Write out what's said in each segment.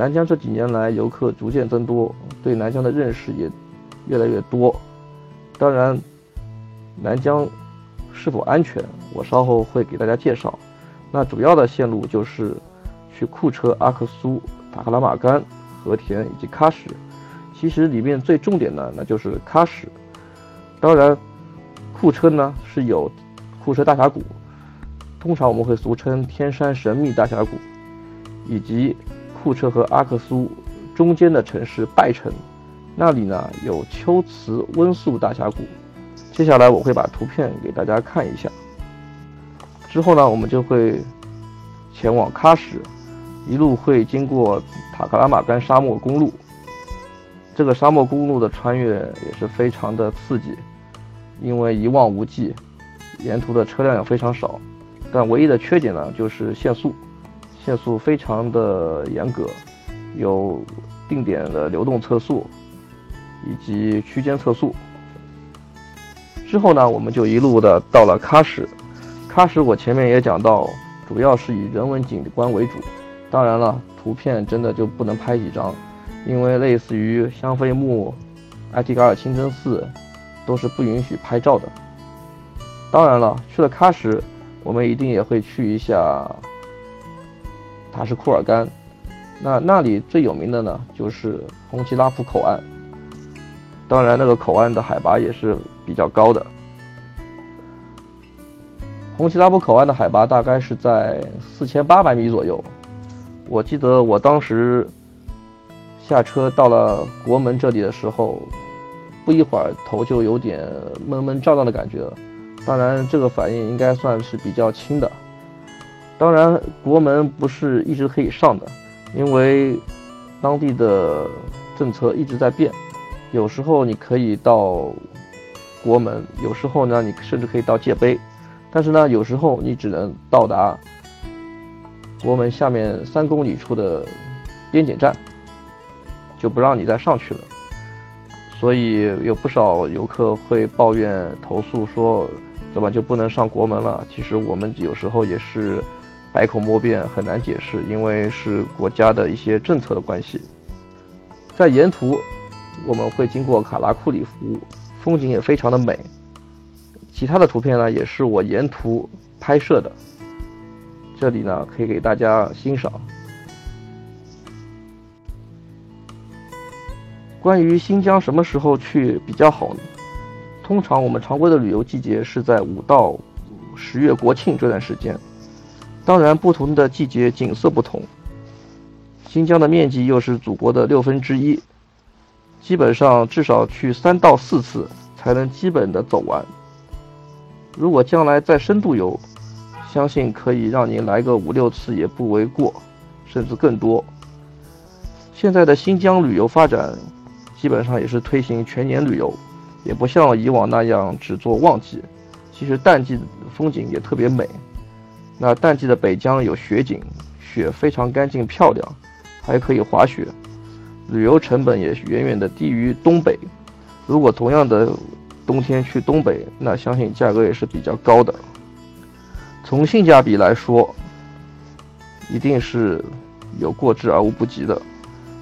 南疆这几年来游客逐渐增多，对南疆的认识也越来越多。当然，南疆是否安全，我稍后会给大家介绍。那主要的线路就是去库车、阿克苏、塔克拉玛干、和田以及喀什。其实里面最重点的那就是喀什。当然，库车呢是有库车大峡谷，通常我们会俗称天山神秘大峡谷，以及库车和阿克苏中间的城市拜城，那里呢有秋瓷温宿大峡谷。接下来我会把图片给大家看一下。之后呢，我们就会前往喀什，一路会经过塔克拉玛干沙漠公路。这个沙漠公路的穿越也是非常的刺激，因为一望无际，沿途的车辆也非常少，但唯一的缺点呢就是限速，限速非常的严格，有定点的流动测速以及区间测速。之后呢，我们就一路的到了喀什。喀什我前面也讲到，主要是以人文景观为主，当然了，图片真的就不能拍几张。因为类似于香妃墓、艾提嘎尔清真寺，都是不允许拍照的。当然了，去了喀什，我们一定也会去一下塔什库尔干。那那里最有名的呢，就是红旗拉普口岸。当然，那个口岸的海拔也是比较高的。红旗拉普口岸的海拔大概是在四千八百米左右。我记得我当时。下车到了国门这里的时候，不一会儿头就有点闷闷胀胀的感觉。当然，这个反应应该算是比较轻的。当然，国门不是一直可以上的，因为当地的政策一直在变。有时候你可以到国门，有时候呢你甚至可以到界碑，但是呢有时候你只能到达国门下面三公里处的边检站。就不让你再上去了，所以有不少游客会抱怨投诉说，怎么就不能上国门了？其实我们有时候也是百口莫辩，很难解释，因为是国家的一些政策的关系。在沿途我们会经过卡拉库里湖，风景也非常的美。其他的图片呢，也是我沿途拍摄的，这里呢可以给大家欣赏。关于新疆什么时候去比较好呢？通常我们常规的旅游季节是在五到十月国庆这段时间。当然，不同的季节景色不同。新疆的面积又是祖国的六分之一，基本上至少去三到四次才能基本的走完。如果将来再深度游，相信可以让您来个五六次也不为过，甚至更多。现在的新疆旅游发展。基本上也是推行全年旅游，也不像以往那样只做旺季。其实淡季风景也特别美。那淡季的北疆有雪景，雪非常干净漂亮，还可以滑雪，旅游成本也远远的低于东北。如果同样的冬天去东北，那相信价格也是比较高的。从性价比来说，一定是有过之而无不及的。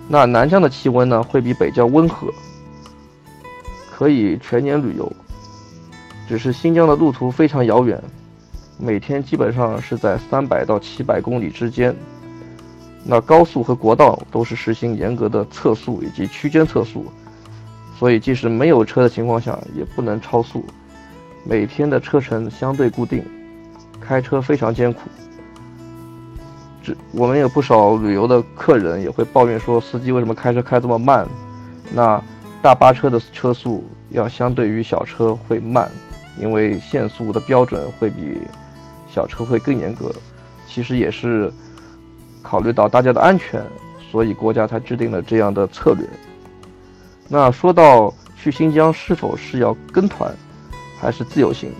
那南疆的气温呢，会比北疆温和，可以全年旅游。只是新疆的路途非常遥远，每天基本上是在三百到七百公里之间。那高速和国道都是实行严格的测速以及区间测速，所以即使没有车的情况下，也不能超速。每天的车程相对固定，开车非常艰苦。这我们有不少旅游的客人也会抱怨说，司机为什么开车开这么慢？那大巴车的车速要相对于小车会慢，因为限速的标准会比小车会更严格。其实也是考虑到大家的安全，所以国家才制定了这样的策略。那说到去新疆是否是要跟团，还是自由行？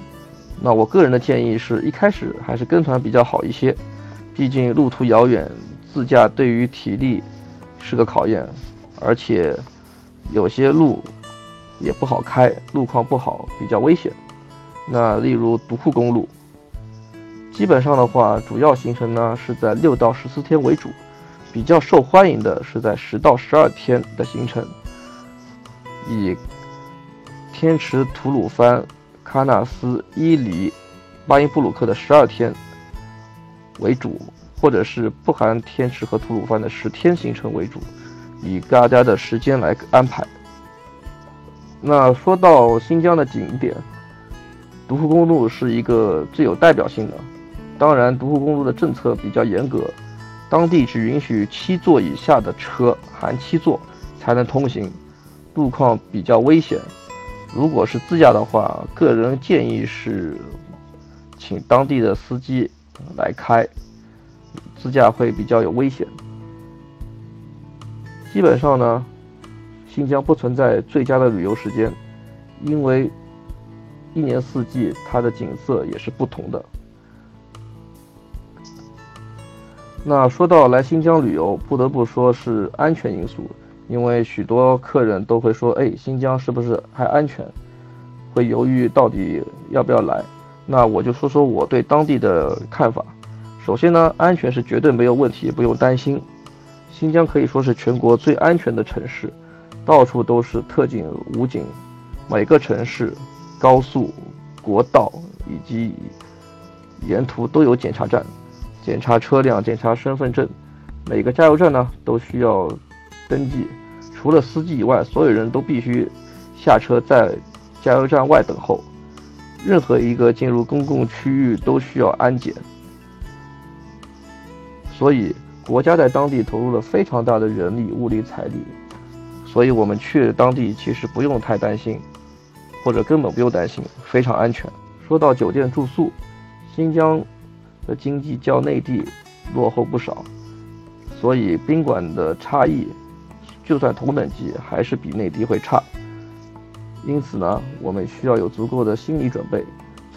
那我个人的建议是一开始还是跟团比较好一些。毕竟路途遥远，自驾对于体力是个考验，而且有些路也不好开，路况不好，比较危险。那例如独库公路，基本上的话，主要行程呢是在六到十四天为主，比较受欢迎的是在十到十二天的行程，以天池、吐鲁番、喀纳斯、伊犁、巴音布鲁克的十二天为主，或者是不含天池和吐鲁番的十天行程为主，以大家的时间来安排。那说到新疆的景点，独库公路是一个最有代表性的。当然，独库公路的政策比较严格。当地只允许七座以下的车含七座才能通行，路况比较危险。如果是自驾的话，个人建议是请当地的司机来开，自驾会比较有危险。基本上呢，新疆不存在最佳的旅游时间，因为一年四季它的景色也是不同的。那说到来新疆旅游，不得不说是安全因素，因为许多客人都会说：“哎，新疆是不是还安全？”会犹豫到底要不要来。那我就说说我对当地的看法。首先呢，安全是绝对没有问题，不用担心。新疆可以说是全国最安全的城市，到处都是特警、武警，每个城市、高速、国道以及沿途都有检查站。检查车辆，检查身份证，每个加油站呢都需要登记，除了司机以外，所有人都必须下车在加油站外等候。任何一个进入公共区域都需要安检，所以国家在当地投入了非常大的人力、物力、财力，所以我们去当地其实不用太担心，或者根本不用担心，非常安全。说到酒店住宿，新疆。的经济较内地落后不少，所以宾馆的差异，就算同等级还是比内地会差。因此呢，我们需要有足够的心理准备，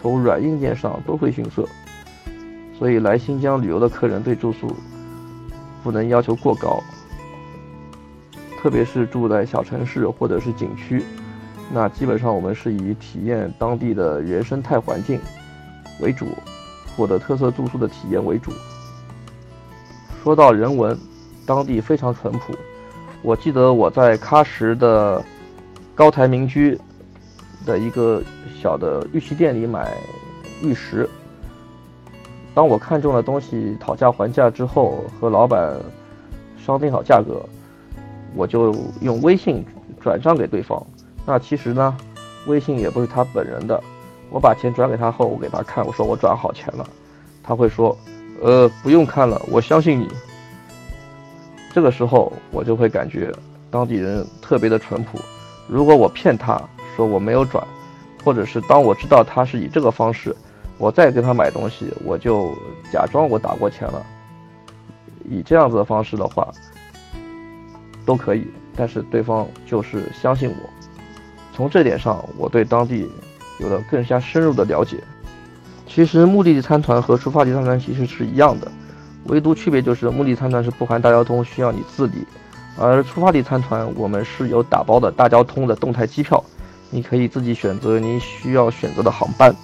从软硬件上都会逊色。所以来新疆旅游的客人对住宿不能要求过高，特别是住在小城市或者是景区，那基本上我们是以体验当地的原生态环境为主。获得特色住宿的体验为主。说到人文，当地非常淳朴。我记得我在喀什的高台民居的一个小的玉器店里买玉石。当我看中了东西，讨价还价之后，和老板商定好价格，我就用微信转账给对方。那其实呢，微信也不是他本人的。我把钱转给他后，我给他看，我说我转好钱了，他会说，呃，不用看了，我相信你。这个时候我就会感觉当地人特别的淳朴。如果我骗他说我没有转，或者是当我知道他是以这个方式，我再给他买东西，我就假装我打过钱了。以这样子的方式的话，都可以，但是对方就是相信我。从这点上，我对当地。有了更加深入的了解。其实目的地参团和出发地参团其实是一样的，唯独区别就是目的地参团是不含大交通，需要你自理；而出发地参团我们是有打包的大交通的动态机票，你可以自己选择你需要选择的航班。